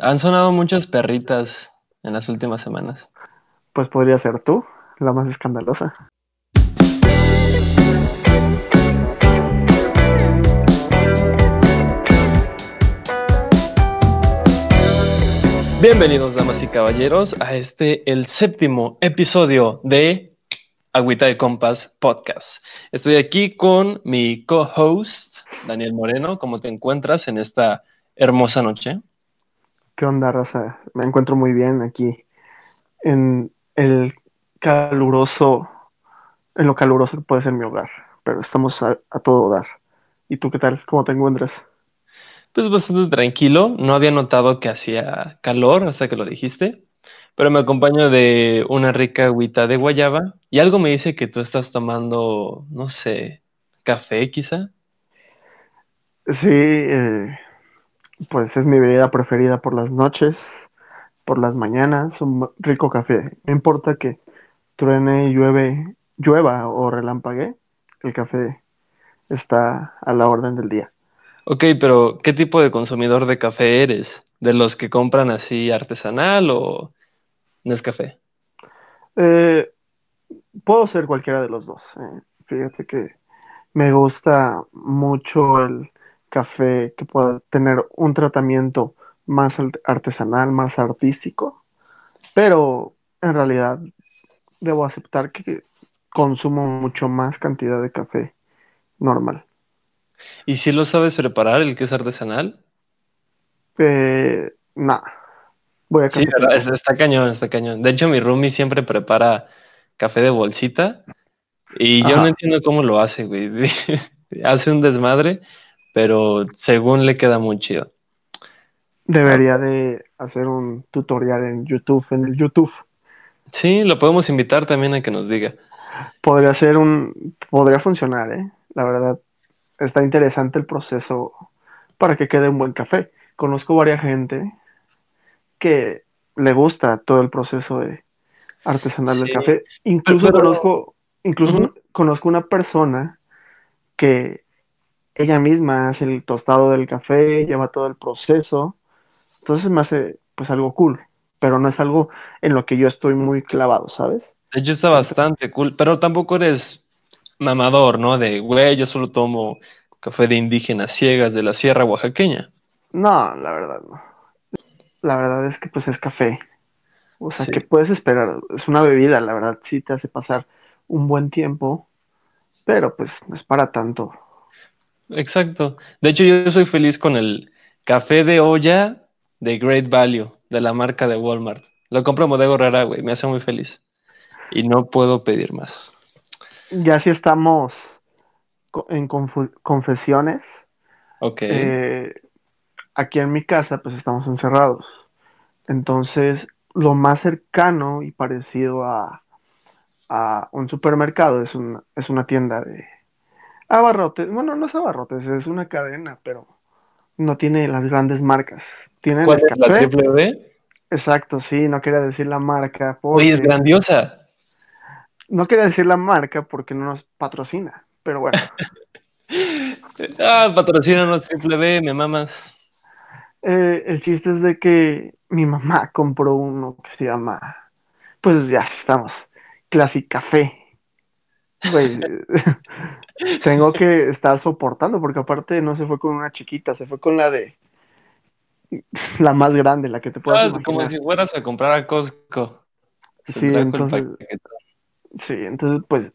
Han sonado muchas perritas en las últimas semanas. Pues podría ser tú, la más escandalosa. Bienvenidos, damas y caballeros, a este, el séptimo episodio de Agüita de Compas Podcast. Estoy aquí con mi co-host, Daniel Moreno. ¿Cómo te encuentras en esta hermosa noche? ¿Qué onda, raza? Me encuentro muy bien aquí en el caluroso, en lo caluroso que puede ser mi hogar, pero estamos a, a todo dar. ¿Y tú qué tal? ¿Cómo te encuentras? Pues bastante tranquilo. No había notado que hacía calor hasta que lo dijiste, pero me acompaño de una rica agüita de guayaba y algo me dice que tú estás tomando, no sé, café quizá. Sí, eh, pues es mi bebida preferida por las noches, por las mañanas, un rico café. No importa que truene, llueve, llueva o relampague, el café está a la orden del día. Ok, pero ¿qué tipo de consumidor de café eres? ¿De los que compran así artesanal o Nescafé? Eh, puedo ser cualquiera de los dos. eh. Fíjate que me gusta mucho el café que pueda tener un tratamiento más al- artesanal, más artístico, pero en realidad debo aceptar que consumo mucho más cantidad de café normal. ¿Y si lo sabes preparar, el que es artesanal? Eh, nah, voy a Sí. Está cañón, está cañón. De hecho, mi roomie siempre prepara café de bolsita y yo no entiendo cómo lo hace, güey. Hace un desmadre, pero según le queda muy chido. Debería de hacer un tutorial en YouTube, en el YouTube. Sí, lo podemos invitar también a que nos diga. Podría ser un, podría funcionar, ¿eh? La verdad, está interesante el proceso para que quede un buen café. Conozco varias gente que le gusta todo el proceso de artesanal del café. Incluso pero- conozco, incluso conozco una persona que ella misma hace el tostado del café, lleva todo el proceso. Entonces me hace pues algo cool, pero no es algo en lo que yo estoy muy clavado, ¿sabes? De hecho, está bastante cool, pero tampoco eres mamador, ¿no? De, güey, yo solo tomo café de indígenas ciegas de la sierra oaxaqueña. no, la verdad no. La verdad es que pues es café. O sea, Sí. ¿qué puedes esperar? Es una bebida, la verdad, sí te hace pasar un buen tiempo, pero pues no es para tanto. Exacto. De hecho, yo soy feliz con el café de olla de Great Value, de la marca de Walmart. Lo compro en Bodega Herrera, güey, me hace muy feliz. Y no puedo pedir más. Ya si estamos en confesiones, Ok. eh, aquí en mi casa pues estamos encerrados. Entonces, lo más cercano y parecido a, a un supermercado es una, es una tienda de abarrotes. Bueno, no es abarrotes, es una cadena, pero no tiene las grandes marcas. Tiene ¿Cuál es la triple B? exacto, sí, no quería decir la marca Oye, es porque grandiosa. no quería decir la marca porque no nos patrocina, pero bueno, Ah, patrocínanos triple B, me mamas. eh, el chiste es de que mi mamá compró uno que se llama, pues ya estamos, Classic Café. Güey, tengo que estar soportando porque aparte no se fue con una chiquita, se fue con la de la más grande, la que te puedas Ah, como imaginar. si fueras a comprar a Costco. Se Sí, entonces, sí, entonces pues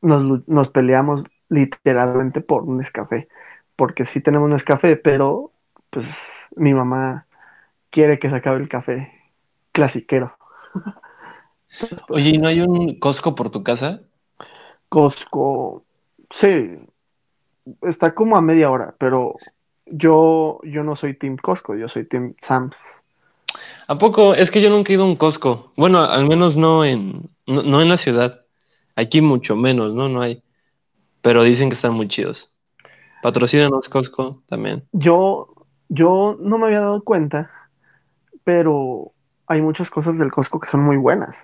nos, nos peleamos literalmente por un Nescafé, porque sí tenemos Nescafé, pero pues mi mamá quiere que se acabe el café clasiquero. Pues Oye, ¿y no hay un Costco por tu casa? Costco, sí, está como a media hora, pero yo, yo no soy Team Costco, yo soy Team Sam's. ¿A poco? Es que yo nunca he ido a un Costco. Bueno, al menos no en, no, no en la ciudad. Aquí mucho menos, ¿no? No hay. Pero dicen que están muy chidos. Patrocínanos Costco también. Yo, yo no me había dado cuenta, pero hay muchas cosas del Costco que son muy buenas.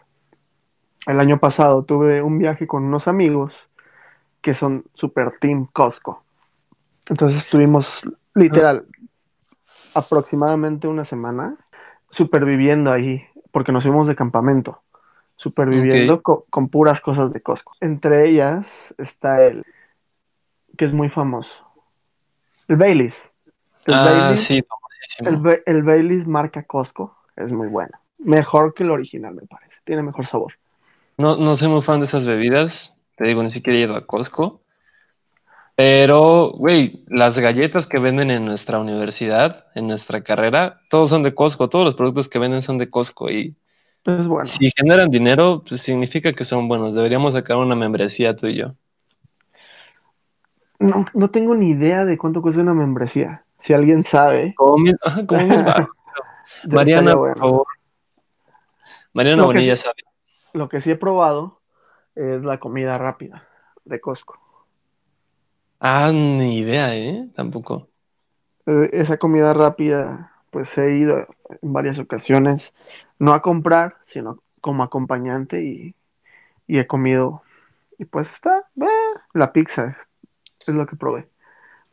El año pasado tuve un viaje con unos amigos que son super Team Costco. Entonces estuvimos literal aproximadamente una semana superviviendo ahí, porque nos fuimos de campamento, superviviendo co- con puras cosas de Costco. Entre ellas está el, que es muy famoso, el Baileys. El Ah, sí, Baileys, el, famosísimo. Ba- el Baileys marca Costco, es muy bueno. Mejor que el original, me parece. Tiene mejor sabor. No, no soy muy fan de esas bebidas. Te digo, ni siquiera he ido a Costco. Pero, güey, las galletas que venden en nuestra universidad, en nuestra carrera, todos son de Costco. Todos los productos que venden son de Costco. Y Es bueno. si generan dinero, pues significa que son buenos. Deberíamos sacar una membresía tú y yo. No, no tengo ni idea de cuánto cuesta una membresía. Si alguien sabe, Como mil, ajá, como mil baros. ya Mariana, por favor. Mariana que, Bonilla sí, sabe. Lo que sí he probado es la comida rápida de Costco. Ah, ni idea, ¿eh? Tampoco. Eh, esa comida rápida, pues he ido en varias ocasiones, no a comprar, sino como acompañante y, y he comido. Y pues está, eh, la pizza es lo que probé.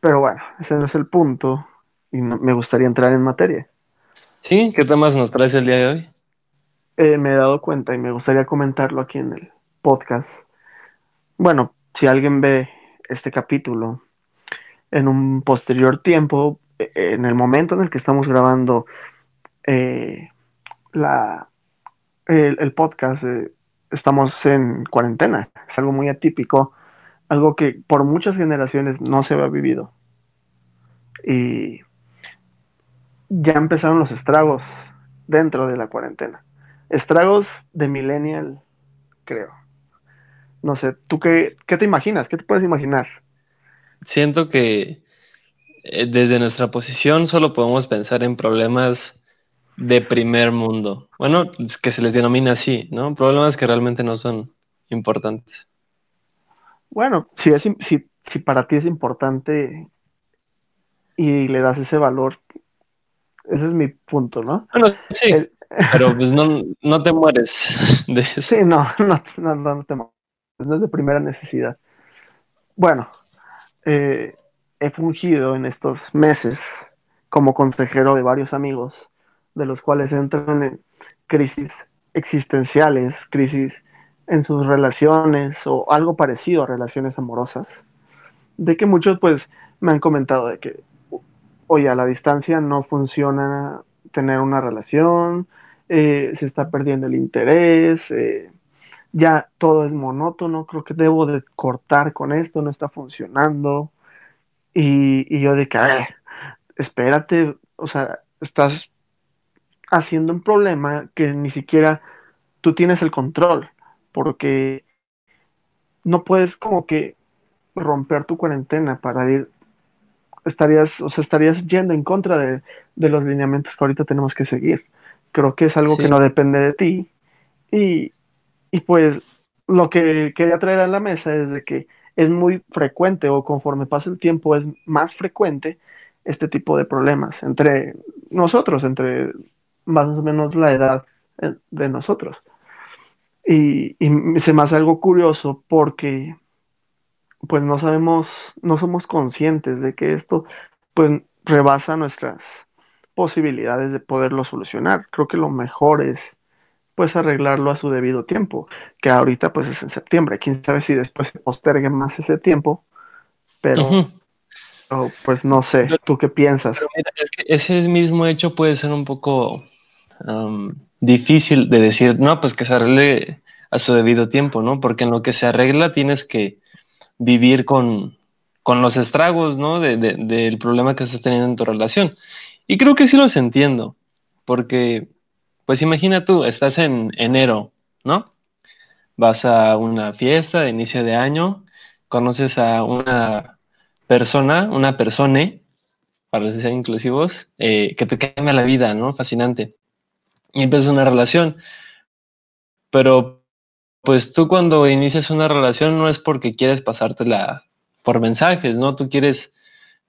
Pero bueno, ese no es el punto y no- me gustaría entrar en materia. ¿Sí? ¿Qué temas nos traes el día de hoy? Eh, me he dado cuenta y me gustaría comentarlo aquí en el podcast. Bueno, si alguien ve este capítulo en un posterior tiempo, eh, en el momento en el que estamos grabando eh, la, el, podcast, estamos en cuarentena. Es algo muy atípico, algo que por muchas generaciones no se había vivido. Y ya empezaron los estragos dentro de la cuarentena. Estragos de millennial, creo. No sé, ¿tú qué, qué te imaginas? ¿Qué te puedes imaginar? Siento que eh, desde nuestra posición solo podemos pensar en problemas de primer mundo. Bueno, es que se les denomina así, ¿no? Problemas que realmente no son importantes. Bueno, si, es, si, si para ti es importante y le das ese valor, ese es mi punto, ¿no? Bueno, sí, El- pero pues no, no te mueres de eso. sí, no, no, no, no, te mo- no es de primera necesidad. Bueno, eh, he fungido en estos meses como consejero de varios amigos, de los cuales entran en crisis existenciales, crisis en sus relaciones o algo parecido a relaciones amorosas, de que muchos pues me han comentado de que, oye, a la distancia no funciona tener una relación, eh, se está perdiendo el interés, eh, ya todo es monótono, creo que debo de cortar con esto, no está funcionando. Y, y yo de que, espérate, o sea, estás haciendo un problema que ni siquiera tú tienes el control, porque no puedes como que romper tu cuarentena para ir, estarías, o sea, estarías yendo en contra de, de los lineamientos que ahorita tenemos que seguir. Creo que es algo Sí. que no depende de ti. Y, y pues lo que quería traer a la mesa es de que es muy frecuente o conforme pasa el tiempo es más frecuente este tipo de problemas entre nosotros, entre más o menos la edad eh, de nosotros. Y, y se me hace algo curioso porque pues no sabemos, no somos conscientes de que esto pues rebasa nuestras posibilidades de poderlo solucionar. Creo que lo mejor es pues arreglarlo a su debido tiempo, que ahorita pues es en septiembre, quién sabe si después se postergue más ese tiempo, pero, pero, pues no sé, Pero- ¿tú qué piensas? Mira, es que ese mismo hecho puede ser un poco um, difícil de decir, no, pues que se arregle a su debido tiempo, ¿no? Porque en lo que se arregla tienes que vivir con, con los estragos, ¿no? De, de- del problema que estás teniendo en tu relación. Y creo que sí los entiendo, porque, pues imagina tú, estás en enero, ¿no? Vas a una fiesta de inicio de año, conoces a una persona, una persone, para ser inclusivos, eh, que te cambia la vida, ¿no? Fascinante. Y empiezas una relación. Pero, pues tú cuando inicias una relación no es porque quieres pasártela por mensajes, ¿no? Tú quieres,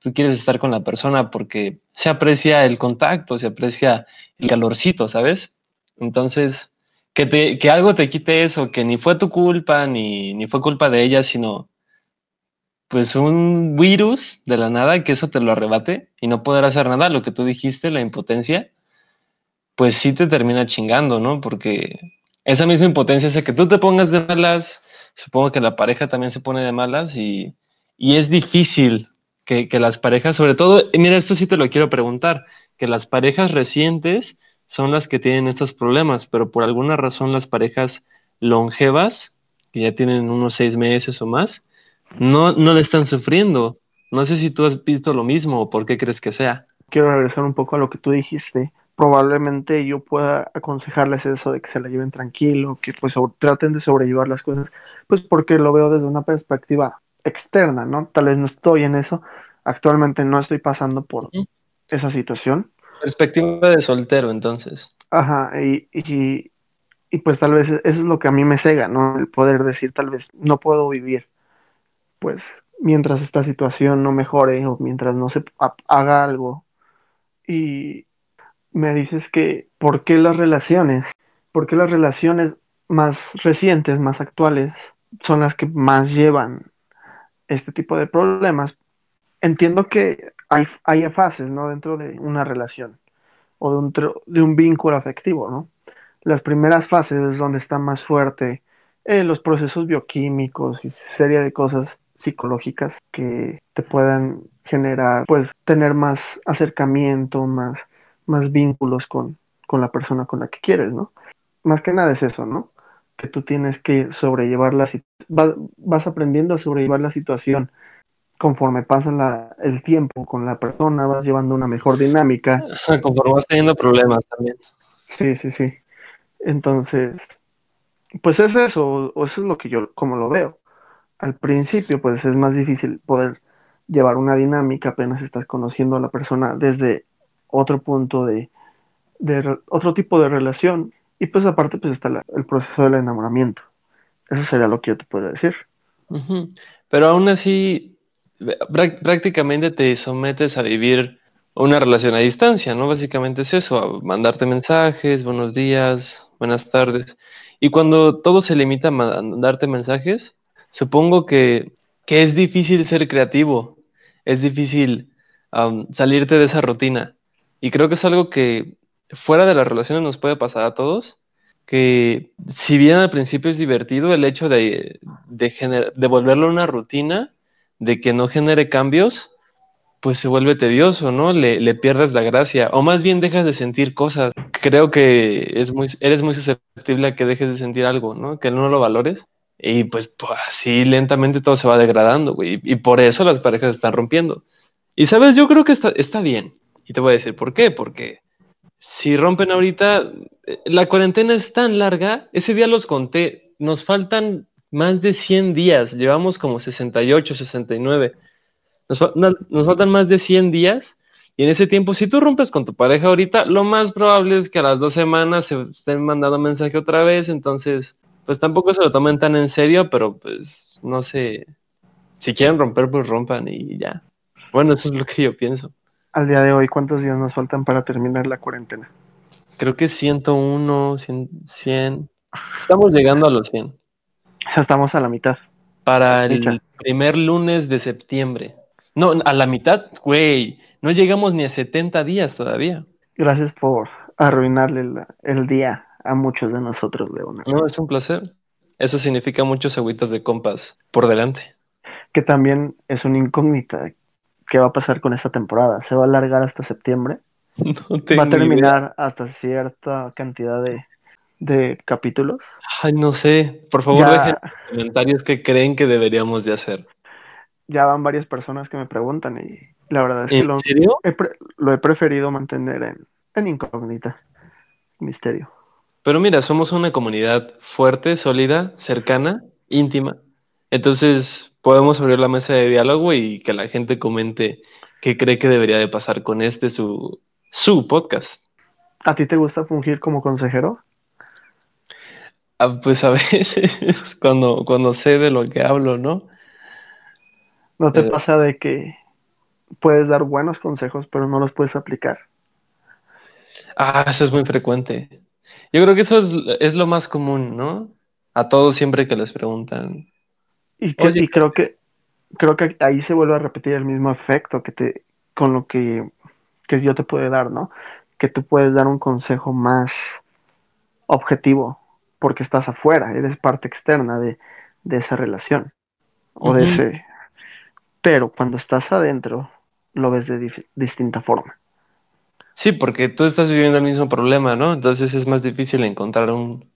tú quieres estar con la persona porque se aprecia el contacto, se aprecia el calorcito, ¿sabes? Entonces, que, te, que algo te quite eso, que ni fue tu culpa, ni, ni fue culpa de ella, sino pues un virus de la nada, que eso te lo arrebate y no poder hacer nada, lo que tú dijiste, la impotencia, pues sí te termina chingando, ¿no? Porque esa misma impotencia hace que tú te pongas de malas, supongo que la pareja también se pone de malas y, y es difícil que, las parejas, sobre todo, mira, esto sí te lo quiero preguntar, que las parejas recientes son las que tienen estos problemas, pero por alguna razón las parejas longevas, que ya tienen unos seis meses o más, no, no le están sufriendo. No sé si tú has visto lo mismo o por qué crees que sea. Quiero regresar un poco a lo que tú dijiste. Probablemente yo pueda aconsejarles eso de que se la lleven tranquilo, que pues traten de sobrellevar las cosas, pues porque lo veo desde una perspectiva externa, ¿no? Tal vez no estoy en eso. Actualmente no estoy pasando por esa situación. Perspectiva de soltero, entonces. Ajá, y, y, y pues tal vez eso es lo que a mí me cega, ¿no? El poder decir, tal vez no puedo vivir, pues mientras esta situación no mejore o mientras no se haga algo. Y me dices que, ¿por qué las relaciones? ¿Por qué las relaciones más recientes, más actuales, son las que más llevan este tipo de problemas? Entiendo que hay, fases, ¿no? Dentro de una relación o de un, de un vínculo afectivo, ¿no? Las primeras fases es donde está más fuerte eh, los procesos bioquímicos y serie de cosas psicológicas que te puedan generar, pues, tener más acercamiento, más, más vínculos con, con la persona con la que quieres, ¿no? Más que nada es eso, ¿no? Que tú tienes que sobrellevar la vas, vas aprendiendo a sobrellevar la situación conforme pasa la, el tiempo con la persona, vas llevando una mejor dinámica. Conforme vas teniendo problemas también. Sí, sí, sí. Entonces, pues es eso, o eso es lo que yo como lo veo. Al principio, pues es más difícil poder llevar una dinámica, apenas estás conociendo a la persona desde otro punto de, de otro tipo de relación. Y pues aparte, pues está la, el proceso del enamoramiento. Eso sería lo que yo te puedo decir. Uh -huh. Pero aún así, prácticamente te sometes a vivir una relación a distancia, ¿no? Básicamente es eso, mandarte mensajes, buenos días, buenas tardes. Y cuando todo se limita a mandarte mensajes, supongo que, que es difícil ser creativo, es difícil salirte de esa rutina. Y creo que es algo que fuera de las relaciones nos puede pasar a todos, que si bien al principio es divertido el hecho de, de, de volverlo una rutina, de que no genere cambios, pues se vuelve tedioso, ¿no? Le, le, pierdes la gracia, o más bien dejas de sentir cosas. Creo que es muy, eres muy susceptible a que dejes de sentir algo, ¿no? Que no lo valores. Y pues, pues así lentamente todo se va degradando, güey. Y por eso las parejas están rompiendo. Y sabes, yo creo que está, está bien. Y te voy a decir por qué. Porque si rompen ahorita, la cuarentena es tan larga, ese día los conté, nos faltan más de 100 días, llevamos como 68, 69. Nos, nos, faltan más de 100 días y en ese tiempo, si tú rompes con tu pareja ahorita, lo más probable es que a las dos semanas se estén mandando mensaje otra vez, entonces, pues tampoco se lo tomen tan en serio, pero pues no sé, si quieren romper, pues rompan y ya. Bueno, eso es lo que yo pienso. Al día de hoy, ¿cuántos días nos faltan para terminar la cuarentena? Creo que 101, 100, 100. Estamos llegando a los 100. O sea, estamos a la mitad. Para el primer lunes de septiembre. No, a la mitad, güey. No llegamos ni a 70 días todavía. Gracias por arruinarle el, el día a muchos de nosotros, Leonardo. No, es un placer. Eso significa muchos agüitas de compas por delante. Que también es una incógnita. ¿Qué va a pasar con esta temporada? ¿Se va a alargar hasta septiembre? No ¿Va a terminar hasta cierta cantidad de, de capítulos? Ay, no sé. Por favor, ya... dejen comentarios qué creen que deberíamos de hacer ya van varias personas que me preguntan y la verdad es que ¿En lo, he, lo he preferido mantener en, en, incógnita, misterio. Pero mira, somos una comunidad fuerte, sólida, cercana, íntima. Entonces podemos abrir la mesa de diálogo y que la gente comente qué cree que debería de pasar con este su, su podcast. ¿A ti te gusta fungir como consejero? Ah, pues a veces, cuando, cuando sé de lo que hablo, ¿no? ¿No te eh, pasa de que puedes dar buenos consejos, pero no los puedes aplicar? Ah, eso es muy frecuente. Yo creo que eso es, es lo más común, ¿no? A todos siempre que les preguntan. Y, que, y, creo que creo que ahí se vuelve a repetir el mismo efecto que te con lo que, que yo te puedo dar, ¿no? que tú puedes dar un consejo más objetivo porque estás afuera, eres parte externa de, de esa relación o de ese... Pero cuando estás adentro, lo ves de distinta forma. Sí, porque tú estás viviendo el mismo problema, ¿no? Entonces es más difícil encontrar un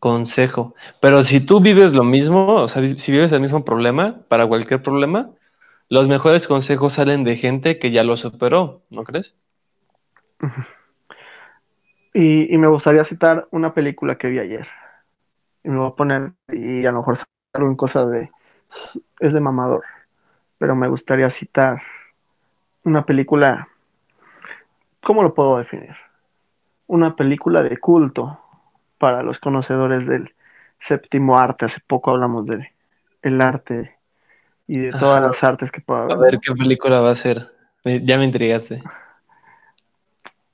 consejo. Pero si tú vives lo mismo, o sea, si vives el mismo problema, para cualquier problema, los mejores consejos salen de gente que ya lo superó, ¿no crees? Y, y me gustaría citar una película que vi ayer. Y me voy a poner, y a lo mejor salgo en cosas de... Es de mamador. Pero me gustaría citar una película... ¿Cómo lo puedo definir? Una película de culto para los conocedores del séptimo arte. Hace poco hablamos de el arte y de todas Ajá. las artes que puede A haber. ver ¿no? qué película va a ser. Ya me intrigaste.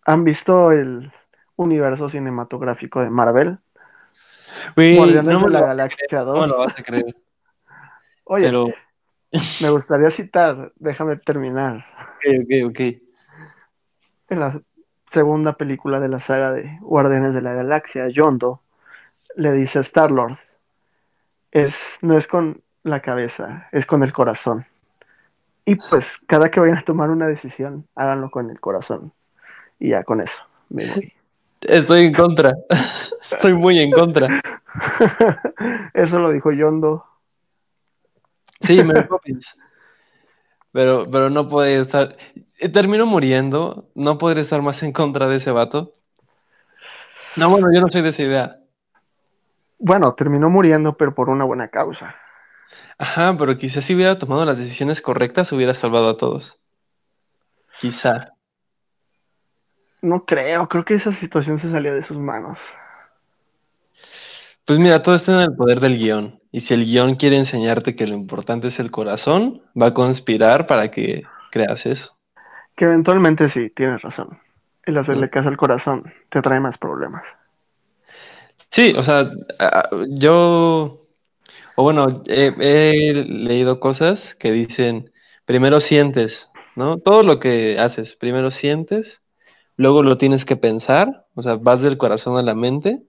¿Han visto el universo cinematográfico de Marvel? Güey, Guardianes no me de la Galaxia creer, no me 2. lo vas a creer. Oye, Pero, me gustaría citar, déjame terminar, ok, ok, ok. en la segunda película de la saga de Guardianes de la Galaxia, Yondo le dice a Star-Lord, es, no es con la cabeza, es con el corazón. Y pues cada que vayan a tomar una decisión, háganlo con el corazón. Y ya con eso me voy. Estoy en contra. Estoy muy en contra. eso lo dijo Yondo. Sí, Mary Poppins. Pero, pero no puede estar. eh, Termino muriendo. No podré estar más en contra de ese vato. No, bueno, yo no soy de esa idea. Bueno, terminó muriendo, pero por una buena causa. Ajá, pero quizás si hubiera tomado las decisiones correctas, hubiera salvado a todos. Quizá. No creo, creo que esa situación se salió de sus manos. Pues mira, todo está en el poder del guion. Y si el guion quiere enseñarte que lo importante es el corazón, va a conspirar para que creas eso. Que eventualmente sí, tienes razón. El hacerle Mm. caso al corazón te trae más problemas. Sí, o sea, yo, o bueno, he, he leído cosas que dicen, primero sientes, ¿no? Todo lo que haces, primero sientes, luego lo tienes que pensar, o sea, vas del corazón a la mente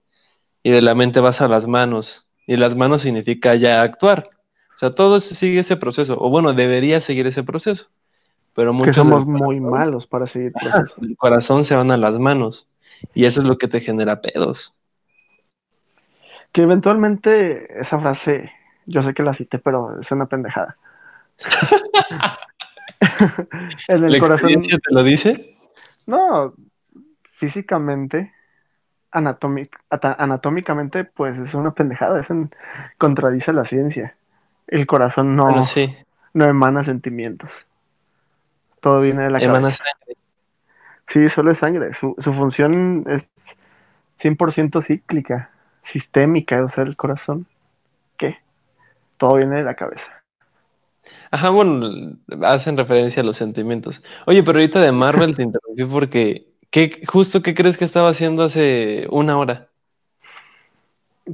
y de la mente vas a las manos, y las manos significa ya actuar. O sea, todo sigue ese proceso, o bueno, debería seguir ese proceso, pero Que muchos somos del muy malos para seguir procesos. del corazón se van a las manos, y eso es lo que te genera pedos. Que eventualmente esa frase, yo sé que la cité, pero es una pendejada. en el ¿La corazón, te lo dice? No, físicamente, anatómicamente, pues es una pendejada, es un- contradice la ciencia. El corazón no, Bueno, sí, no emana sentimientos. Todo viene de la emana cabeza. sangre. Sí, solo es sangre. Su, su función es 100% cíclica, sistémica, o sea, el corazón. ¿Qué? Todo viene de la cabeza. Ajá, bueno, hacen referencia a los sentimientos. Oye, pero ahorita de Marvel te interrumpí porque, ¿qué, justo qué crees que estaba haciendo hace una hora?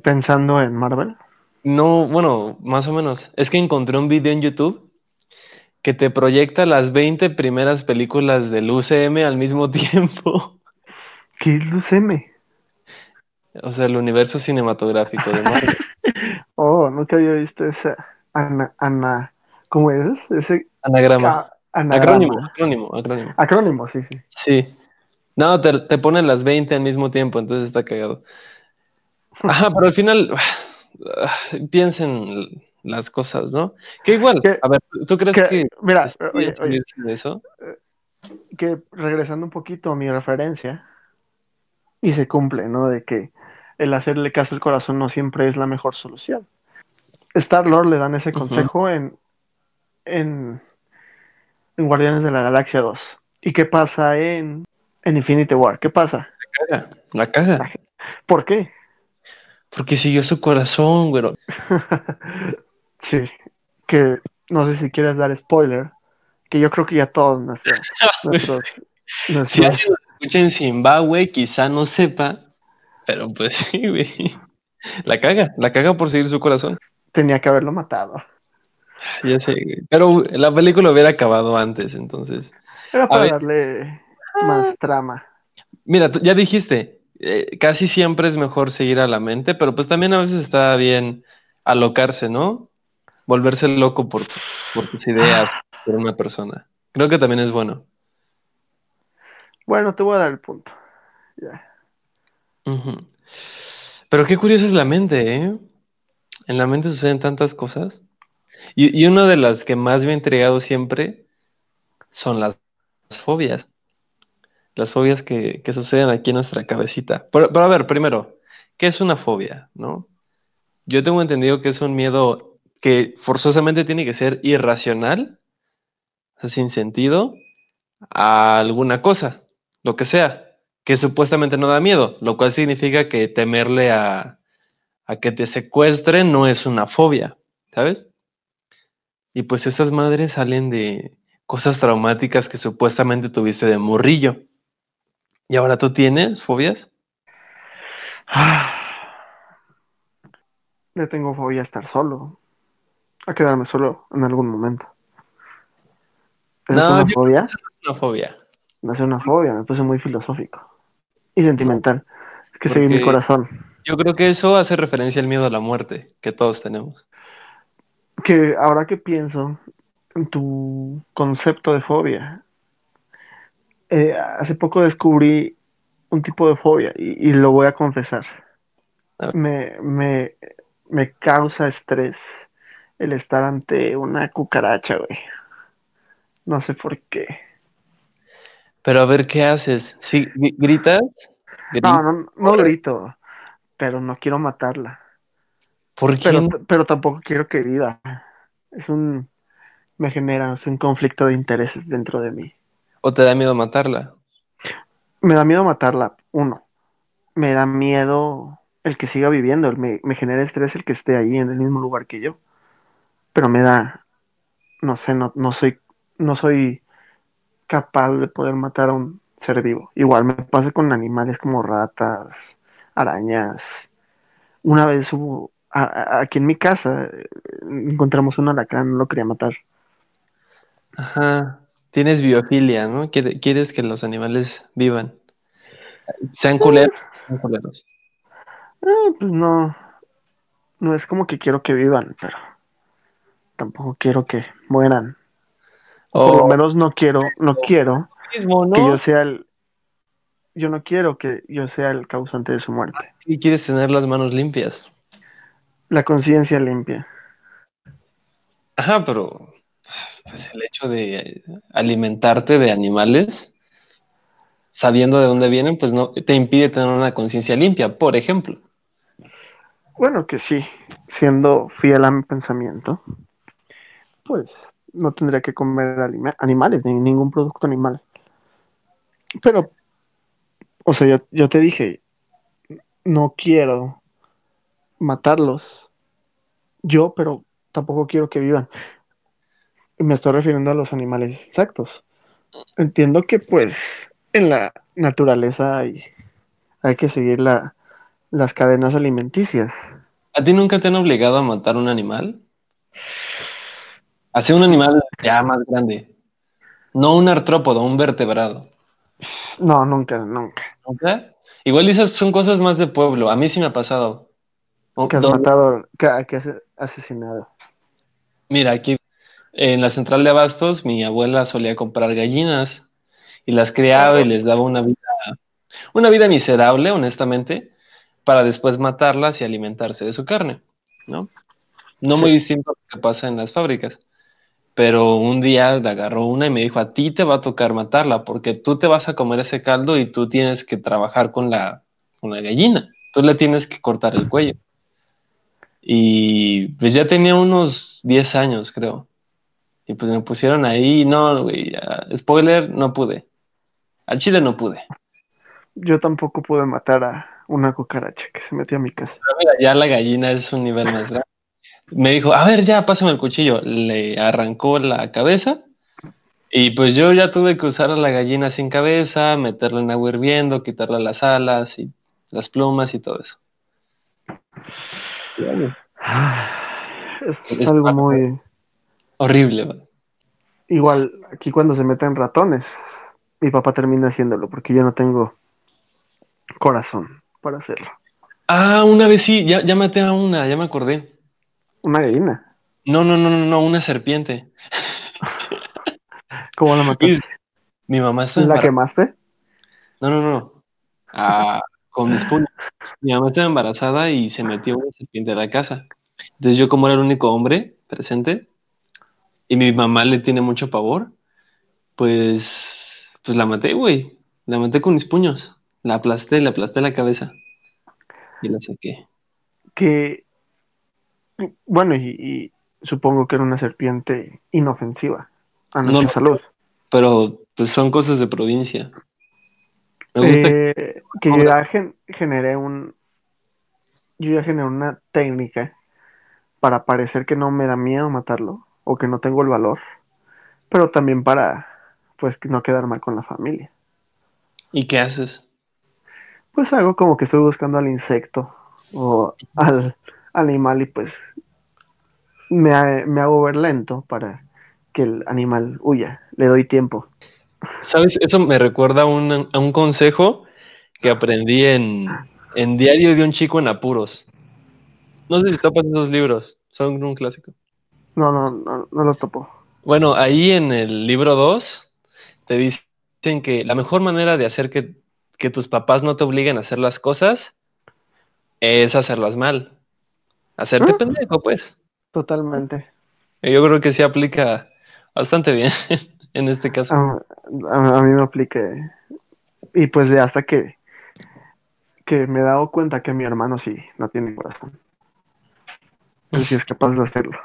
Pensando en Marvel. No, bueno, más o menos. Es que encontré un video en YouTube que te proyecta las 20 primeras películas del UCM al mismo tiempo. ¿Qué es Luz M? O sea, el universo cinematográfico de Marvel. Oh, nunca había visto esa. Ana, ana, ¿cómo es? Ese Anagrama. Acrónimo, acrónimo, acrónimo. Acrónimo, sí, sí. Sí. No, te, te ponen las 20 al mismo tiempo, entonces está cagado. Ajá, pero al final, piensen las cosas, ¿no? Que igual, Que- a ver, ¿tú crees que- que mira, oye, oye. eso? Que regresando un poquito a mi referencia, y se cumple, ¿no? De que el hacerle caso al corazón no siempre es la mejor solución. Star Lord le dan ese consejo en, en, en Guardianes de la Galaxia 2. ¿Y qué pasa en, en Infinity War? ¿Qué pasa? Caga, la caga. ¿Por qué? Porque siguió su corazón, güero. sí, que no sé si quieres dar spoiler, que yo creo que ya todos nuestros, nuestros, Si nuestros- alguien lo escucha en Zimbabue, quizá no sepa, pero pues sí, güey. La caga, la caga por seguir su corazón. tenía que haberlo matado. Ya sé. Pero la película hubiera acabado antes, entonces. Era para darle más trama. Mira, tú ya dijiste, eh, casi siempre es mejor seguir a la mente, pero pues también a veces está bien alocarse, ¿no? Volverse loco por, por tus ideas, por una persona. Creo que también es bueno. Bueno, te voy a dar el punto. Ya. Pero qué curioso es la mente, ¿eh? En la mente suceden tantas cosas. Y, una de las que más me ha intrigado siempre son las fobias. Las fobias que, que suceden aquí en nuestra cabecita. Pero, pero a ver, primero, ¿qué es una fobia, no? Yo tengo entendido que es un miedo que forzosamente tiene que ser irracional, o sea, sin sentido, a alguna cosa, lo que sea, que supuestamente no da miedo, lo cual significa que temerle a, a que te secuestren no es una fobia, ¿sabes? Y pues esas madres salen de cosas traumáticas que supuestamente tuviste de morrillo. ¿Y ahora tú tienes fobias? Le tengo fobia a estar solo, a quedarme solo en algún momento. ¿Esa es No, una yo fobia? que es una fobia, No es una fobia, me puse muy filosófico y ¿no? sentimental. Es que seguí mi corazón. yo creo que eso hace referencia al miedo a la muerte que todos tenemos. Que ahora que pienso en tu concepto de fobia, eh, hace poco descubrí un tipo de fobia y, y lo voy a confesar. Me, me, me causa estrés el estar ante una cucaracha, güey. No sé por qué. Pero a ver, ¿qué haces? ¿Sí, gri- gritas? No, ¿Gritas? no, no grito, pero no quiero matarla. ¿Por qué Pero, tampoco quiero que viva. Es un, me genera es un conflicto de intereses dentro de mí. ¿O te da miedo matarla? Me da miedo matarla, uno. Me da miedo el que siga viviendo. el- Me, me genera estrés el que esté ahí en el mismo lugar que yo. Pero me da, no sé, no, no soy, no soy capaz de poder matar a un ser vivo. Igual me pasa con animales como ratas, arañas. Una vez hubo, a- a- aquí en mi casa, encontramos un alacrán, no lo quería matar. Ajá. Tienes biofilia, ¿no? Quiere- Quieres que los animales vivan. Sean culeros, sean culeros. Eh, pues no, no es como que quiero que vivan, pero tampoco quiero que mueran. O por lo O menos no quiero, no quiero mismo, que yo sea el, yo no quiero que yo sea el causante de su muerte. Y quieres tener las manos limpias. La conciencia limpia. Ajá, pero pues el hecho de alimentarte de animales, sabiendo de dónde vienen, pues no te impide tener una conciencia limpia, por ejemplo. Bueno, que sí, siendo fiel a mi pensamiento, pues no tendría que comer anima- animales, ni ningún producto animal. Pero, o sea, yo, yo te dije, no quiero matarlos yo, pero tampoco quiero que vivan. Me estoy refiriendo a los animales exactos. Entiendo que pues en la naturaleza hay, hay que seguir la, las cadenas alimenticias. ¿A ti nunca te han obligado a matar un animal? Hacer un animal ya más grande. No un artrópodo, un vertebrado. No, nunca, nunca. ¿Nunca? Igual esas son cosas más de pueblo. A mí sí me ha pasado. Que has matado, que, que has asesinado. mira, aquí en la central de abastos, mi abuela solía comprar gallinas y las criaba y les daba una vida, una vida miserable, honestamente, para después matarlas y alimentarse de su carne, ¿no? No muy distinto a lo que pasa en las fábricas. Pero un día le agarró una y me dijo, a ti te va a tocar matarla porque tú te vas a comer ese caldo y tú tienes que trabajar con la, con la gallina. Tú le tienes que cortar el cuello. Y pues ya tenía unos 10 años, creo. Y pues me pusieron ahí, no, güey, spoiler, no pude. Al chile no pude. Yo tampoco pude matar a una cucaracha que se metió a mi casa. Pero mira, ya la gallina es un nivel más grande. Me dijo, a ver, ya, pásame el cuchillo. Le arrancó la cabeza y pues yo ya tuve que usar a la gallina sin cabeza, meterla en agua hirviendo, quitarle las alas y las plumas y todo eso. Bueno, Es, Es algo muy horrible, igual aquí cuando se meten ratones, mi papá termina haciéndolo porque yo no tengo corazón para hacerlo. Ah, una vez sí, ya, ya maté a una, ya me acordé. Una gallina. No, no, no, no, no, una serpiente. ¿Cómo la mataste? Mi mamá está ¿La embarazada. quemaste? No, no, no. Ah, con mis puños. Mi mamá estaba embarazada y se metió una serpiente a la casa. Entonces yo como era el único hombre presente y mi mamá le tiene mucho pavor, pues, pues la maté, güey. La maté con mis puños. La aplasté, le aplasté la cabeza y la saqué. Que, bueno, y, y supongo que era una serpiente inofensiva a nuestra no. salud. Pero pues son cosas de provincia. Eh, que yo ya gen- generé un, yo ya generé una técnica para parecer que no me da miedo matarlo o que no tengo el valor, pero también para, pues, no quedar mal con la familia. ¿Y qué haces? Pues hago como que estoy buscando al insecto o al animal y pues me, me hago ver lento para que el animal huya. Le doy tiempo. ¿Sabes? Eso me recuerda a un, a un consejo que aprendí en, en Diario de un chico en apuros. No sé si topas esos libros, son un clásico. No, no, no, no lo topo. Bueno, ahí en el libro 2 te dicen que la mejor manera de hacer que, que tus papás no te obliguen a hacer las cosas es hacerlas mal. Hacerte Ah. pendejo, pues. Totalmente. Yo creo que sí aplica bastante bien en este caso. A, a- a mí me aplique. Y pues de hasta que, que me he dado cuenta que mi hermano sí no tiene corazón. Él sí es capaz de hacerlo.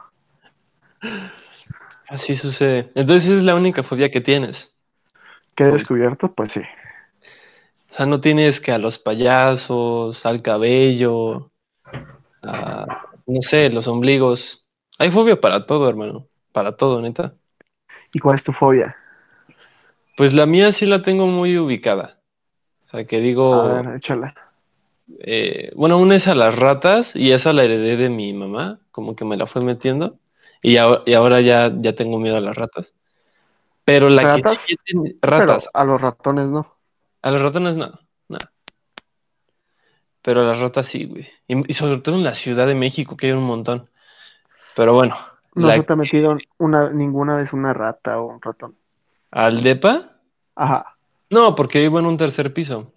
Así sucede. Entonces es la única fobia que tienes. ¿Qué he descubierto? Pues sí. O sea, no tienes que a los payasos, al cabello, a, no sé, los ombligos. Hay fobia para todo, hermano. Para todo, neta. ¿Y cuál es tu fobia? Pues la mía sí la tengo muy ubicada. O sea, que digo, A ver, échala. eh, bueno, una es a las ratas y esa la heredé de mi mamá, como que me la fue metiendo. Y, ahora, y ahora ya, ya tengo miedo a las ratas. Pero la ¿Ratas? que sí tiene- Pero ratas. a los ratones no. A los ratones no, no. Pero a las ratas sí, güey. Y, y sobre todo en la Ciudad de México, que hay un montón. Pero bueno, No la- se te ha metido una, ninguna vez una rata o un ratón. ¿al depa? Ajá. No, porque vivo en un tercer piso.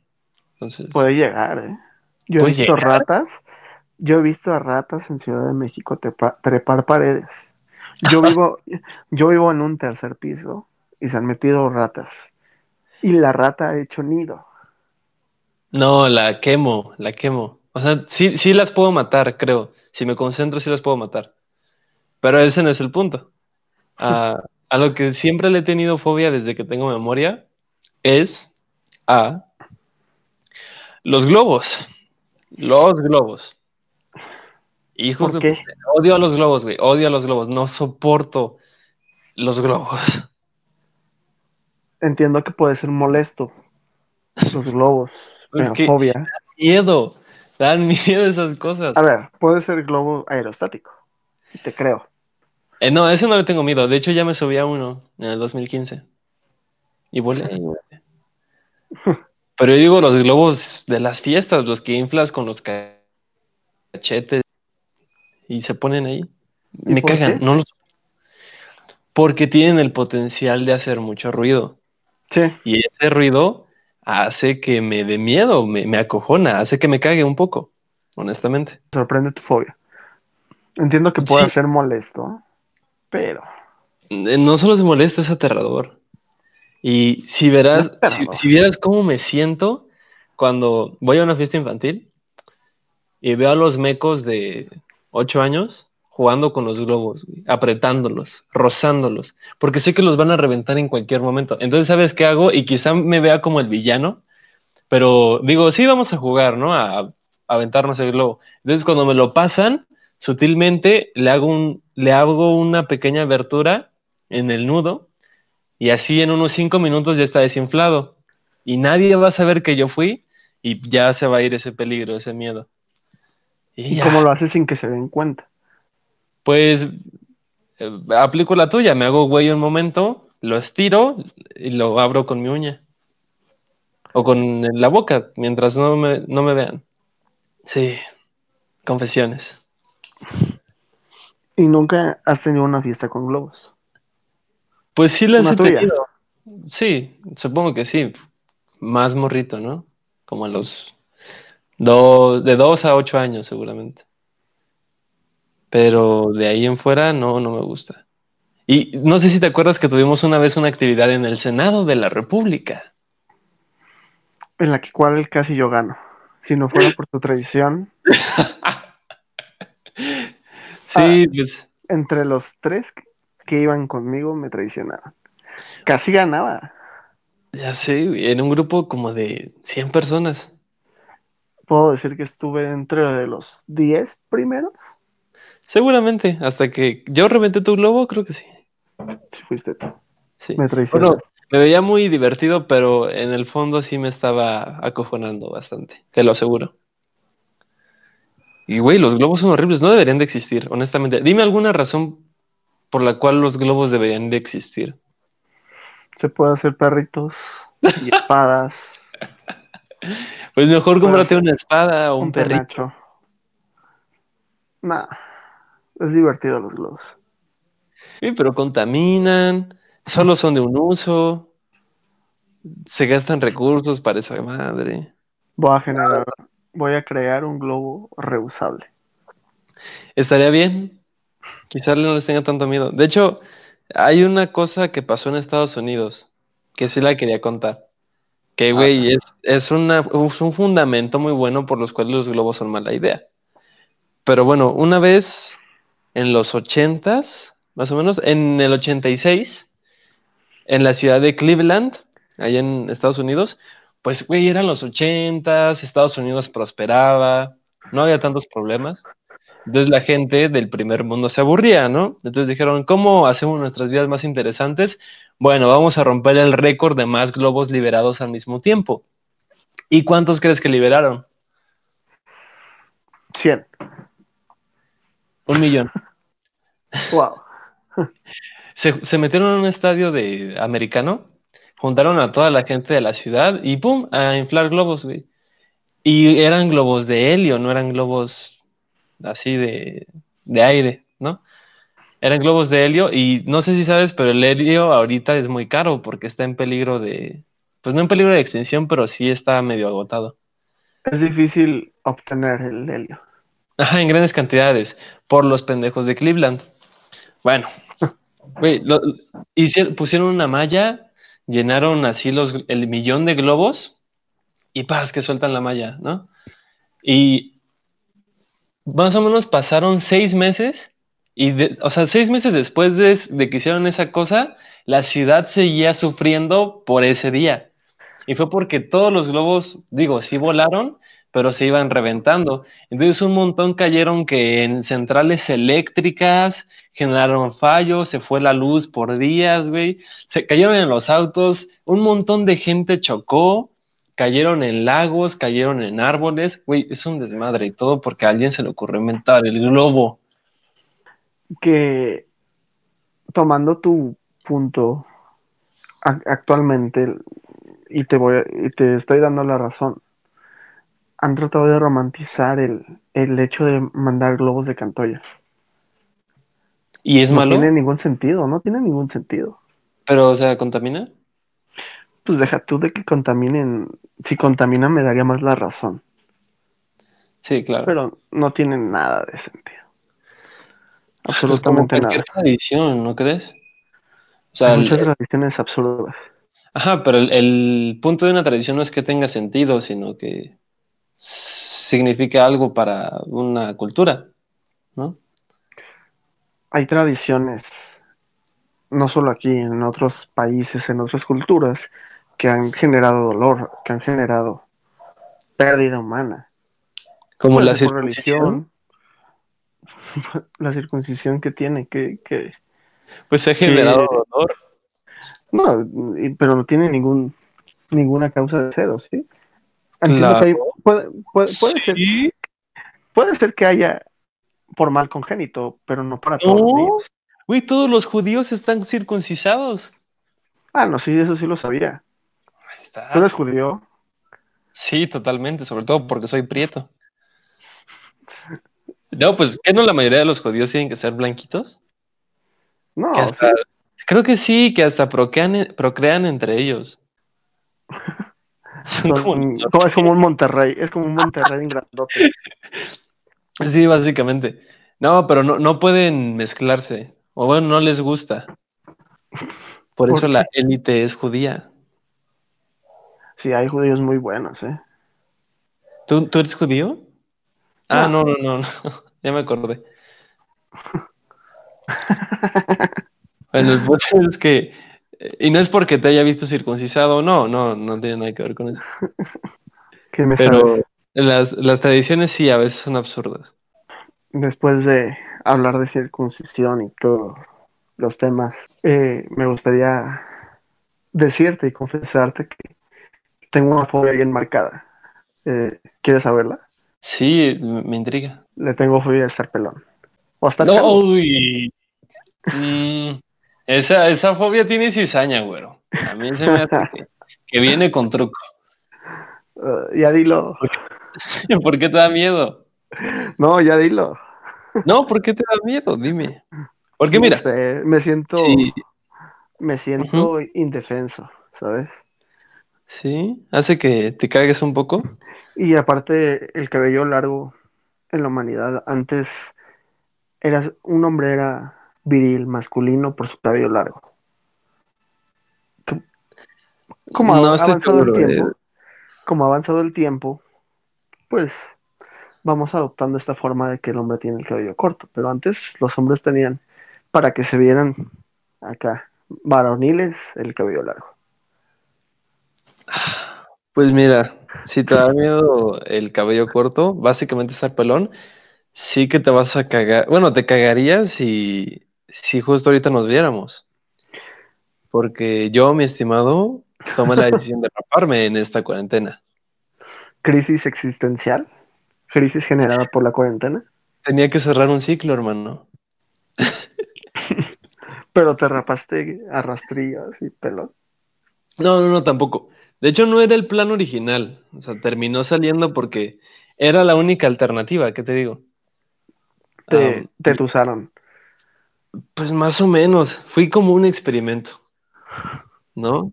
Entonces, Puede llegar, ¿eh? Yo he ¿Puede visto llegar? ratas. Yo he visto a ratas en Ciudad de México trepa- trepar paredes. Yo vivo, yo vivo en un tercer piso y se han metido ratas. Y la rata ha hecho nido. no, la quemo, la quemo. O sea, sí, sí las puedo matar, creo. Si me concentro, sí las puedo matar. Pero ese no es el punto. A, a lo que siempre le he tenido fobia desde que tengo memoria es a los globos. Los globos. Hijos ¿Por de Odio a los globos, güey. Odio a los globos. No soporto los globos. Entiendo que puede ser molesto. Los globos. Es Pero que- fobia. Miedo. Dan miedo esas cosas. A ver, puede ser globo aerostático. Te creo. Eh, no, ese no le tengo miedo. De hecho, ya me subí a uno en el 2015. Y volé. Pero yo digo los globos de las fiestas, los que inflas con los ca- cachetes y se ponen ahí. ¿Y Me cagan, qué? no los... Porque tienen el potencial de hacer mucho ruido. Sí. Y ese ruido hace que me dé miedo, me, me acojona, hace que me cague un poco, honestamente. sorprende tu fobia. Entiendo que pueda Sí. ser molesto, pero Eh, No solo se molesta, es aterrador. Y si verás, si, vieras cómo me siento cuando voy a una fiesta infantil y veo a los mecos de 8 años jugando con los globos, apretándolos, rozándolos, porque sé que los van a reventar en cualquier momento. Entonces, ¿sabes qué hago? Y quizá me vea como el villano, pero digo, sí, vamos a jugar, ¿no? A, a aventarnos el globo. Entonces, cuando me lo pasan, sutilmente le hago, un, le hago una pequeña abertura en el nudo y así en unos cinco minutos ya está desinflado y nadie va a saber que yo fui y ya se va a ir ese peligro, ese miedo. Y ¿y ya, cómo lo haces sin que se den cuenta? pues eh, aplico la tuya, me hago güey un momento, lo estiro y lo abro con mi uña. O con la boca, mientras no me, no me vean. Sí, confesiones. ¿Y nunca has tenido una fiesta con globos? Pues sí las ¿Una he tuya? tenido. Sí, supongo que sí. Más morrito, ¿no? Como a los dos, de dos a ocho años seguramente. Pero de ahí en fuera no, no me gusta. Y no sé si te acuerdas que tuvimos una vez una actividad en el Senado de la República. En la que cual casi yo gano. Si no fuera por tu tradición, Sí, pues entre los tres que iban conmigo me traicionaron. Casi ganaba. ya sé, en un grupo como de 100 personas. Puedo decir que estuve dentro de los 10 primeros. Seguramente, hasta que yo reventé tu globo, creo que sí. Si fuiste tú. Sí. Me Bueno, traicionaste. me veía muy divertido, pero en el fondo sí me estaba acojonando bastante, te lo aseguro. Y güey, los globos son horribles, no deberían de existir, honestamente. Dime alguna razón por la cual los globos deberían de existir. Se puede hacer perritos y espadas, Pues mejor cómprate una espada o un, un perrito. penacho. Nah, es divertido los globos. Sí, pero contaminan, solo son de un uso, se gastan recursos para esa madre. Voy a generar, voy a crear un globo reusable. Estaría bien. Quizás no les tenga tanto miedo. De hecho, hay una cosa que pasó en Estados Unidos que sí la quería contar. Que, güey, es, es, una, es un fundamento muy bueno por los cuales los globos son mala idea. Pero bueno, una vez en los ochentas, más o menos, en el 86, en la ciudad de Cleveland, allá en Estados Unidos, pues, güey, eran los ochentas, Estados Unidos prosperaba, no había tantos problemas. Entonces la gente del primer mundo se aburría, ¿no? Entonces dijeron, ¿cómo hacemos nuestras vidas más interesantes? Bueno, vamos a romper el récord de más globos liberados al mismo tiempo. ¿Y cuántos crees que liberaron? 100. Un millón. Wow. Se, se metieron en un estadio de americano, juntaron a toda la gente de la ciudad y ¡pum! a inflar globos, güey. Y eran globos de helio, no eran globos así de, de aire, ¿no? Eran globos de helio y no sé si sabes, pero el helio ahorita es muy caro porque está en peligro de, pues no en peligro de extinción, pero sí está medio agotado. Es difícil obtener el helio. Ajá, en grandes cantidades, por los pendejos de Cleveland. Bueno, güey, lo, hicieron, pusieron una malla, llenaron así los, el millón de globos y paz, que sueltan la malla, ¿no? Y más o menos pasaron seis meses y, o sea, seis meses después de, de, que hicieron esa cosa, la ciudad seguía sufriendo por ese día. Y fue porque todos los globos, digo, sí volaron, pero se iban reventando. Entonces un montón cayeron que en centrales eléctricas generaron fallos, se fue la luz por días, güey. Se cayeron en los autos, un montón de gente chocó, cayeron en lagos, cayeron en árboles, güey, es un desmadre y todo porque a alguien se le ocurrió inventar el globo. Que tomando tu punto actualmente y te voy y te estoy dando la razón han tratado de romantizar el, el hecho de mandar globos de Cantoya. ¿Y es no malo? No tiene ningún sentido, no tiene ningún sentido. Pero, o sea, ¿contamina? Pues deja tú de que contaminen. Si contamina me daría más la razón. Sí, claro. Pero no tiene nada de sentido. pues Absolutamente como cualquier nada. tradición, ¿no crees? O sea, Hay muchas el, tradiciones absurdas. Ajá, pero el, el, punto de una tradición no es que tenga sentido, sino que signifique algo para una cultura, ¿no? Hay tradiciones, no solo aquí, en otros países, en otras culturas, que han generado dolor, que han generado pérdida humana. Como Puede la circuncisión. religión, la circuncisión que tiene, que, que Pues ha generado dolor. no, pero no tiene ningún ninguna causa de cero, ¿sí? Que hay- puede, puede, puede ser, Sí. puede ser que haya por mal congénito, pero no para todos los No, niños. güey, todos los judíos están circuncisados. Ah, no, sí, eso sí lo sabía. Ahí está. ¿Tú eres judío? Sí, totalmente, sobre todo porque soy prieto. No, pues, ¿qué no la mayoría de los judíos tienen que ser blanquitos? No, Que hasta, sí, creo que sí, que hasta procrean, procrean entre ellos. Son son- como no, es como un Monterrey, es como un Monterrey en grandote. Sí, básicamente. No, pero no, no pueden mezclarse. O bueno, no les gusta. Por ¿Por eso la élite es judía. Sí, hay judíos muy buenos, ¿eh? ¿Tú, tú eres judío? Ah, no, no, no, no. Ya me acordé. Bueno, el punto es que. Y no es porque te haya visto circuncisado, no, no, no tiene nada que ver con eso. ¿qué me Pero las, las tradiciones sí, a veces son absurdas. Después de hablar de circuncisión y todos los temas, eh, me gustaría decirte y confesarte que tengo una fobia bien marcada. Eh, ¿quieres saberla? Sí, me intriga. Le tengo fobia a estar pelón. O No, uy. Mm, esa, esa fobia tiene cizaña, güero. A mí se me hace que, que viene con truco. Uh, ya dilo. ¿Por qué te da miedo? No, ya dilo. No, ¿por qué te da miedo? Dime. Porque No mira, sé, me siento, sí, me siento indefenso, ¿sabes? sí, hace que te cagues un poco. Y aparte, el cabello largo en la humanidad, antes era, un hombre era viril, masculino por su cabello largo. Como No avanzado el eh. tiempo, como ha avanzado el tiempo, pues vamos adoptando esta forma de que el hombre tiene el cabello corto. Pero antes los hombres tenían, para que se vieran acá, varoniles, el cabello largo. Pues mira, si te da miedo el cabello corto, básicamente estar pelón, sí que te vas a cagar. Bueno, te cagarías si, si justo ahorita nos viéramos. Porque yo, mi estimado, tomé la decisión de raparme en esta cuarentena. Crisis existencial, crisis generada por la cuarentena, Tenía que cerrar un ciclo, hermano. pero te rapaste a rastrillas y pelón. No, no, no, tampoco. De hecho, no era el plan original. O sea, terminó saliendo porque era la única alternativa, ¿qué te digo? Te, tusaron. Pues más o menos. Fui como un experimento, ¿no?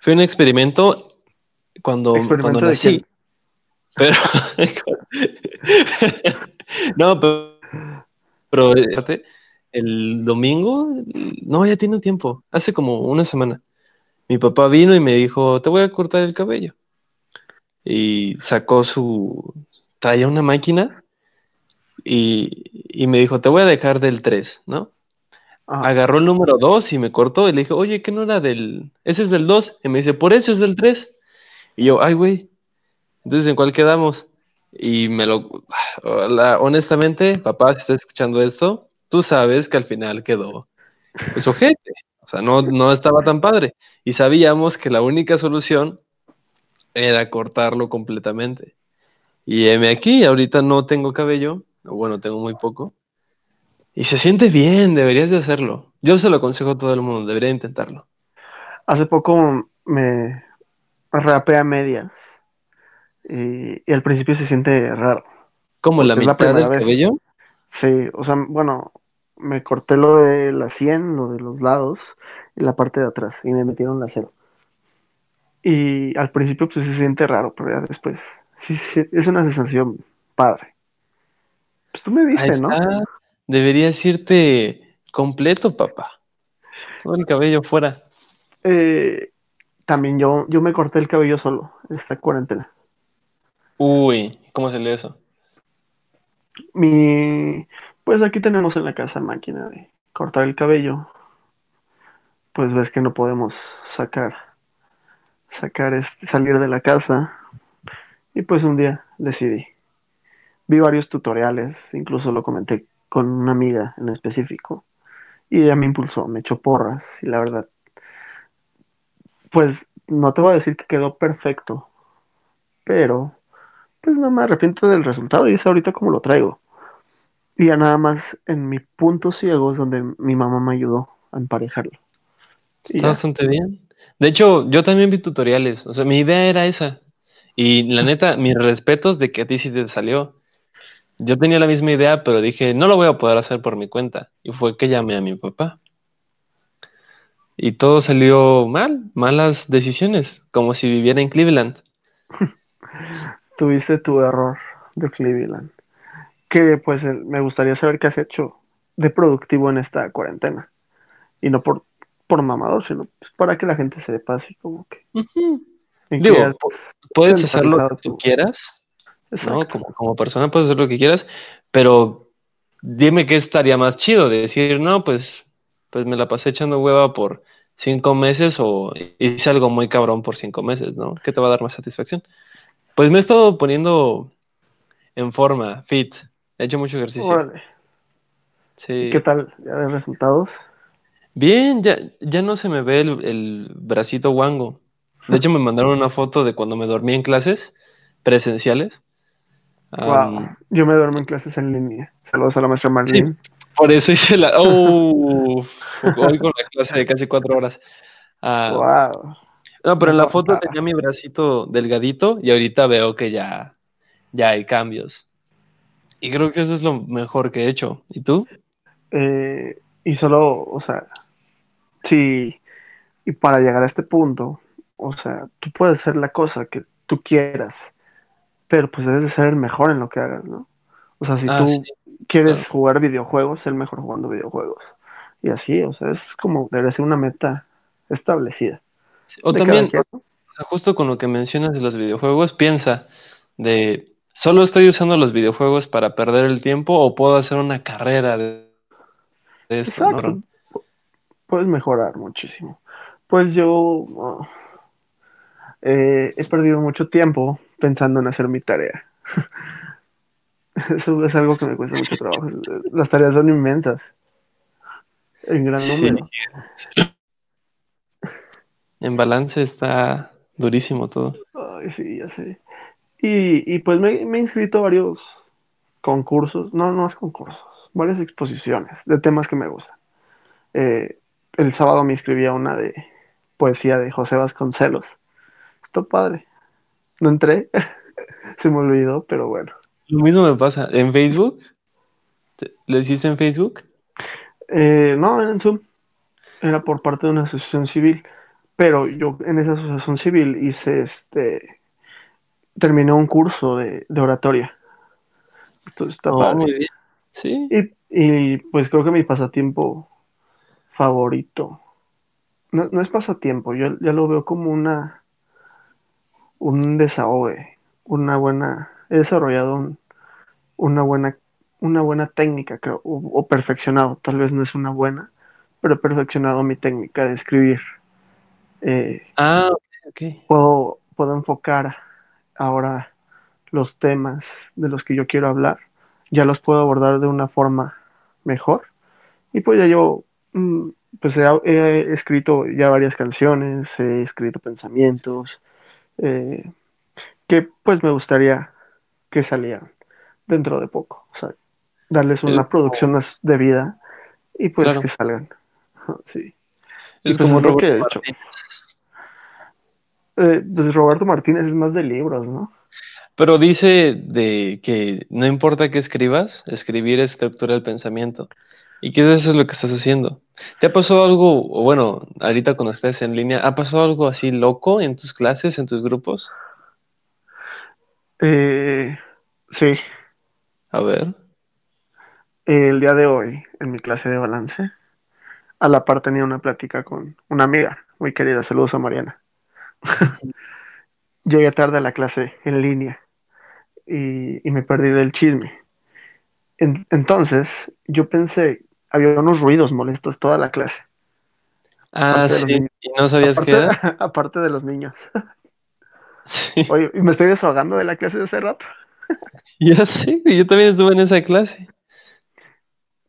Fue un experimento cuando, cuando ¿Experimento nací. quién? Pero. no, pero. Pero fíjate, el domingo. No, ya tiene un tiempo. Hace como una semana. Mi papá vino y me dijo: Te voy a cortar el cabello. Y sacó su. Traía una máquina. Y, y me dijo: Te voy a dejar del 3, ¿no? Agarró el número 2 y me cortó. Y le dije: Oye, ¿qué no era del. Ese es del 2. Y me dice: Por eso es del 3. Y yo: Ay, güey. Entonces, ¿en cuál quedamos? Y me lo... la- honestamente, papá, si estás escuchando esto, tú sabes que al final quedó pues ojete. O sea, no, no estaba tan padre. Y sabíamos que la única solución era cortarlo completamente. Y heme aquí, ahorita no tengo cabello, bueno, tengo muy poco. Y se siente bien, deberías de hacerlo. Yo se lo aconsejo a todo el mundo, debería intentarlo. Hace poco me rapé a medias y, y al principio se siente raro. Como la es la mitad del vez. cabello. Sí, o sea, bueno, me corté lo de la sien, lo de los lados y la parte de atrás y me metieron la cero. Y al principio pues se siente raro, pero ya después sí, sí, es una sensación padre. Pues tú me Ahí viste, ¿no? está. Deberías irte completo, papá. Todo el cabello fuera. Eh, también yo, yo me corté el cabello solo esta cuarentena. Uy, ¿cómo se lee eso? Mi, pues aquí tenemos en la casa máquina de cortar el cabello. Pues ves que no podemos sacar, sacar este, salir de la casa. Y pues un día decidí. Vi varios tutoriales, incluso lo comenté con una amiga en específico. Y ella me impulsó, me echó porras. Y la verdad, pues no te voy a decir que quedó perfecto. Pero, pues no me arrepiento del resultado y es ahorita como lo traigo. Y ya nada más en mi punto ciego es donde mi mamá me ayudó a emparejarlo. Y Está ya. bastante bien. De hecho, yo también vi tutoriales. O sea, mi idea era esa. Y la neta, mis respetos de que a ti sí te salió. Yo tenía la misma idea, pero dije, no lo voy a poder hacer por mi cuenta. Y fue que llamé a mi papá. Y todo salió mal, malas decisiones, como si viviera en Cleveland. Tuviste tu error de Cleveland. Que pues me gustaría saber qué has hecho de productivo en esta cuarentena. Y no por, por mamador, sino pues, para que la gente sepa así como que. En Digo, puedes hacer lo que tú tu- quieras, ¿no? Como, como persona puedes hacer lo que quieras, pero dime qué estaría más chido de decir, no, pues, pues me la pasé echando hueva por cinco meses o hice algo muy cabrón por cinco meses, ¿no? ¿Qué te va a dar más satisfacción? Pues me he estado poniendo en forma, fit, he hecho mucho ejercicio. Sí. ¿Y qué tal? ¿Ya ves resultados? Bien, ya, ya no se me ve el, el bracito guango. De hecho, me mandaron una foto de cuando me dormí en clases presenciales. Wow. Yo me duermo en clases en línea. Saludos a la maestra Marlene. por eso hice la... ¡Oh! Hoy con la clase de casi cuatro horas. Wow. no, pero en la foto tenía mi bracito delgadito y ahorita veo que ya, ya hay cambios. Y creo que eso es lo mejor que he hecho. ¿Y tú? Eh, y solo, o sea, sí, y para llegar a este punto, o sea, tú puedes hacer la cosa que tú quieras, pero pues debes de ser el mejor en lo que hagas, ¿no? O sea, si Ah, tú sí, quieres claro. jugar videojuegos, ser el mejor jugando videojuegos. Y así, o sea, es como, debe ser una meta establecida. O también, quien, o sea, justo con lo que mencionas de los videojuegos, piensa de, ¿solo estoy usando los videojuegos para perder el tiempo o puedo hacer una carrera de, de esto, ¿no? Exacto. Puedes mejorar muchísimo. Pues yo oh, eh, he perdido mucho tiempo pensando en hacer mi tarea. Eso es algo que me cuesta mucho trabajo. Las tareas son inmensas, en gran Sí, número. en balance está durísimo todo. Ay, sí, ya sé. Y, y pues me, me he inscrito a varios concursos, no, no es concursos, varias exposiciones de temas que me gustan. Eh, el sábado me inscribí a una de poesía de José Vasconcelos. Está padre. No entré, se me olvidó, pero bueno. Lo mismo me pasa en Facebook. ¿Te- ¿Lo hiciste en Facebook? Eh, no, era en Zoom. Era por parte de una asociación civil. Pero yo en esa asociación civil hice este. Terminé un curso de, de oratoria. Entonces está Oh, padre. muy bien. Sí. Y, y, pues creo que mi pasatiempo favorito. No, no es pasatiempo, yo ya lo veo como una. Un desahogue. Una buena. He desarrollado un- una buena. Una buena técnica, creo. O, o perfeccionado. Tal vez no es una buena. Pero he perfeccionado mi técnica de escribir. Eh, Ah, ok, puedo, puedo enfocar ahora los temas de los que yo quiero hablar, ya los puedo abordar de una forma mejor. Y pues ya yo, mm, pues he, he escrito ya varias canciones, he escrito pensamientos, eh, que pues me gustaría que salieran dentro de poco. O sea, darles una producción más de vida y pues Claro. que salgan. Sí. Y pues como es lo Roberto que he hecho. Martínez. Eh, pues Roberto Martínez es más de libros, ¿no? Pero dice de que no importa qué escribas, escribir estructura el pensamiento. Y que eso es lo que estás haciendo. ¿Te ha pasado algo, o bueno, ahorita cuando estás en línea, ¿ha pasado algo así loco en tus clases, en tus grupos? Eh, sí, A ver. el día de hoy, en mi clase de balance, a la par tenía una plática con una amiga muy querida, saludos a Mariana. Llegué tarde a la clase en línea y, y me perdí del chisme. En- entonces, yo pensé, había unos ruidos molestos toda la clase, Ah, sí. ¿Y no sabías qué Aparte, era? aparte de los niños. Sí. Oye, y me estoy desahogando de la clase de hace rato. Ya sé, yo también estuve en esa clase.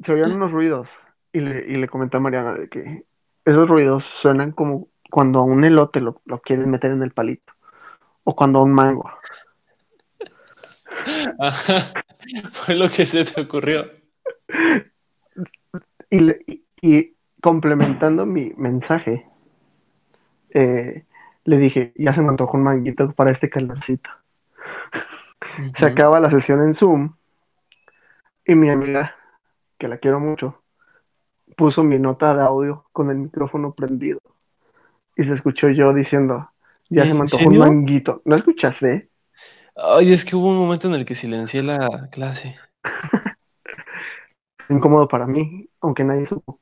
Se oían unos ruidos y le, y le comenté a Mariana de que esos ruidos suenan como cuando a un elote lo, lo quieren meter en el palito o cuando a un mango. Ajá. Fue lo que se te ocurrió. Y, y- complementando mi mensaje, eh, le dije, ya se me antojó un manguito para este calorcito. Se acaba la sesión en Zoom y mi amiga, que la quiero mucho, puso mi nota de audio con el micrófono prendido y se escuchó yo diciendo, ya se me ¿En antojó un manguito. ¿No escuchaste? Ay, es que hubo un momento en el que silencié la clase. Incómodo para mí, aunque nadie supo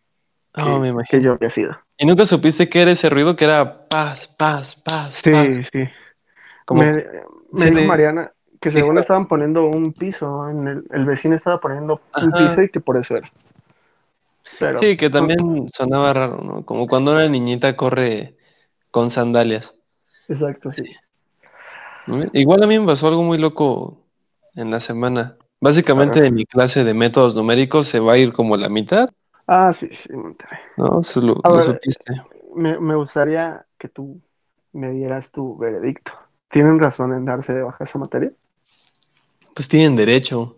Oh, me que, imagino. que yo había sido. ¿Y nunca supiste qué era ese ruido? Que era paz, paz, paz, Sí, paz. sí. Como Me, dijo le- Mariana que dijo- según estaban poniendo un piso, en el, el vecino estaba poniendo un piso y que por eso era. Pero, Sí, que también sonaba raro, ¿no? Como cuando una niñita corre con sandalias. Exacto, sí. ¿no? Igual a mí me pasó algo muy loco en la semana. Básicamente de mi clase de métodos numéricos se va a ir como la mitad, Ah, sí, sí, Monterrey. ¿no? Eso lo, lo ver, supiste. Me, me gustaría que tú me dieras tu veredicto. ¿Tienen razón en darse de baja esa materia? Pues tienen derecho.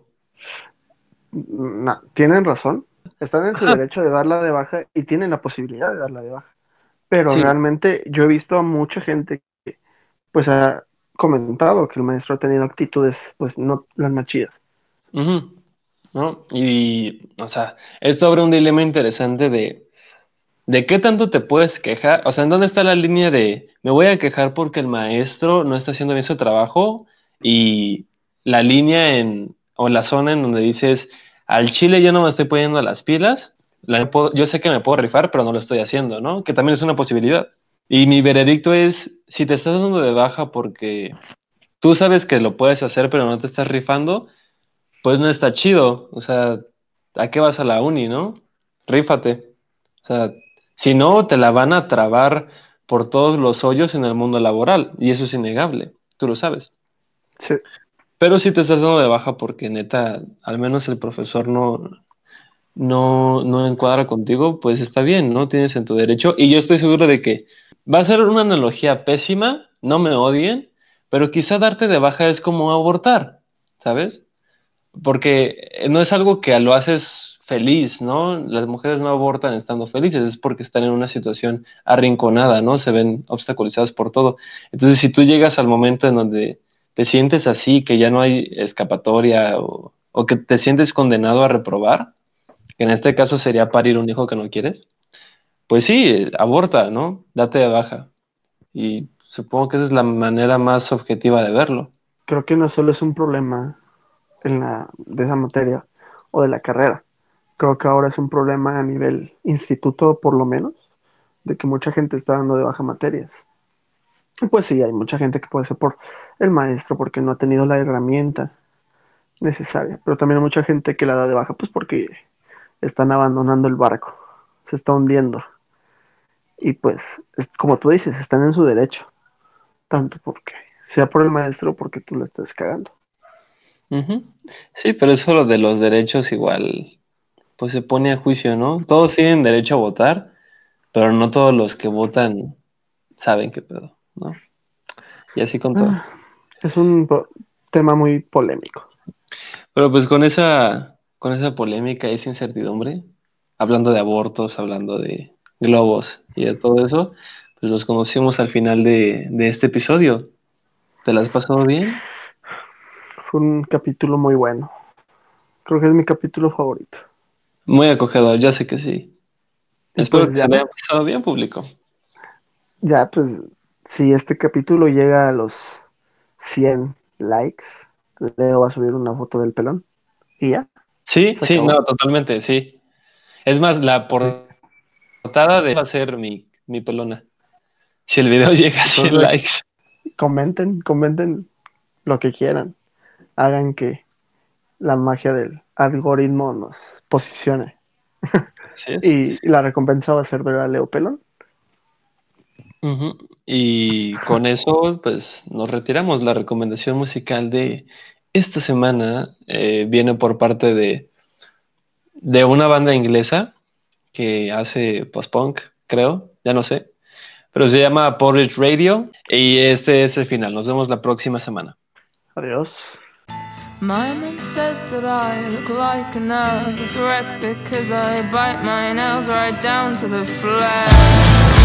No, tienen razón. Están en su derecho de darla de baja y tienen la posibilidad de darla de baja. Pero Sí. realmente yo he visto a mucha gente que pues ha comentado que el maestro ha tenido actitudes pues no las más chidas. Ujú, ¿no? Y, o sea, esto abre un dilema interesante de, de qué tanto te puedes quejar, o sea, ¿en dónde está la línea de me voy a quejar porque el maestro no está haciendo bien su trabajo? Y la línea en, o la zona en donde dices, al chile yo no me estoy poniendo las pilas, la yo sé que me puedo rifar, pero no lo estoy haciendo, ¿no? Que también es una posibilidad. Y mi veredicto es, si te estás dando de baja porque tú sabes que lo puedes hacer, pero no te estás rifando, pues no está chido. O sea, ¿a qué vas a la uni, no? Rífate. O sea, si no, te la van a trabar por todos los hoyos en el mundo laboral. Y eso es innegable. Tú lo sabes. Sí. Pero si te estás dando de baja porque neta, al menos el profesor no, no, no encuadra contigo, pues está bien, ¿no? Tienes en tu derecho. Y yo estoy seguro de que va a ser una analogía pésima, no me odien, pero quizá darte de baja es como abortar, ¿sabes? Porque no es algo que lo haces feliz, ¿no? Las mujeres no abortan estando felices, es porque están en una situación arrinconada, ¿no? Se ven obstaculizadas por todo. Entonces, si tú llegas al momento en donde te sientes así, que ya no hay escapatoria o, o que te sientes condenado a reprobar, que en este caso sería parir un hijo que no quieres, pues sí, aborta, ¿no? Date de baja. Y supongo que esa es la manera más objetiva de verlo. Creo que no solo es un problema en la, de esa materia o de la carrera. Creo que ahora es un problema a nivel instituto, por lo menos, de que mucha gente está dando de baja materias. Y pues sí, hay mucha gente que puede ser por el maestro, porque no ha tenido la herramienta necesaria, pero también hay mucha gente que la da de baja, pues porque están abandonando el barco, se está hundiendo. Y pues, es, como tú dices, están en su derecho, tanto porque sea por el maestro porque tú la estés cagando. Sí, pero eso lo de los derechos igual, pues se pone a juicio, ¿no? Todos tienen derecho a votar, pero no todos los que votan saben qué pedo, ¿no? Y así con todo. Ah, es un tema muy polémico. Pero pues con esa, con esa polémica y esa incertidumbre, hablando de abortos, hablando de globos y de todo eso, pues nos conocimos al final de, de este episodio. ¿Te la has pasado bien? Fue un capítulo muy bueno. Creo que es mi capítulo favorito. Muy acogedor, ya sé que sí. Espero pues que ya, se haya pasado bien, público. ya, pues, si este capítulo llega a los 100 likes, Leo va a subir una foto del pelón. Y ya. Sí, Se sí, acabó. no, totalmente, sí. Es más, la portada de va a ser mi, mi pelona. Si el video llega a 100 Entonces- likes. Comenten, comenten lo que quieran. Hagan que la magia del algoritmo nos posicione. Así es. Y, y la recompensa va a ser ver a Leo Pelón. Y con eso, pues nos retiramos. La recomendación musical de esta semana eh, viene por parte de, de una banda inglesa que hace post-punk, creo, ya no sé. Pero se llama Porridge Radio y este es el final. Nos vemos la próxima semana. Adiós. My mom says that I look like a nervous wreck because I bite my nails right down to the flesh.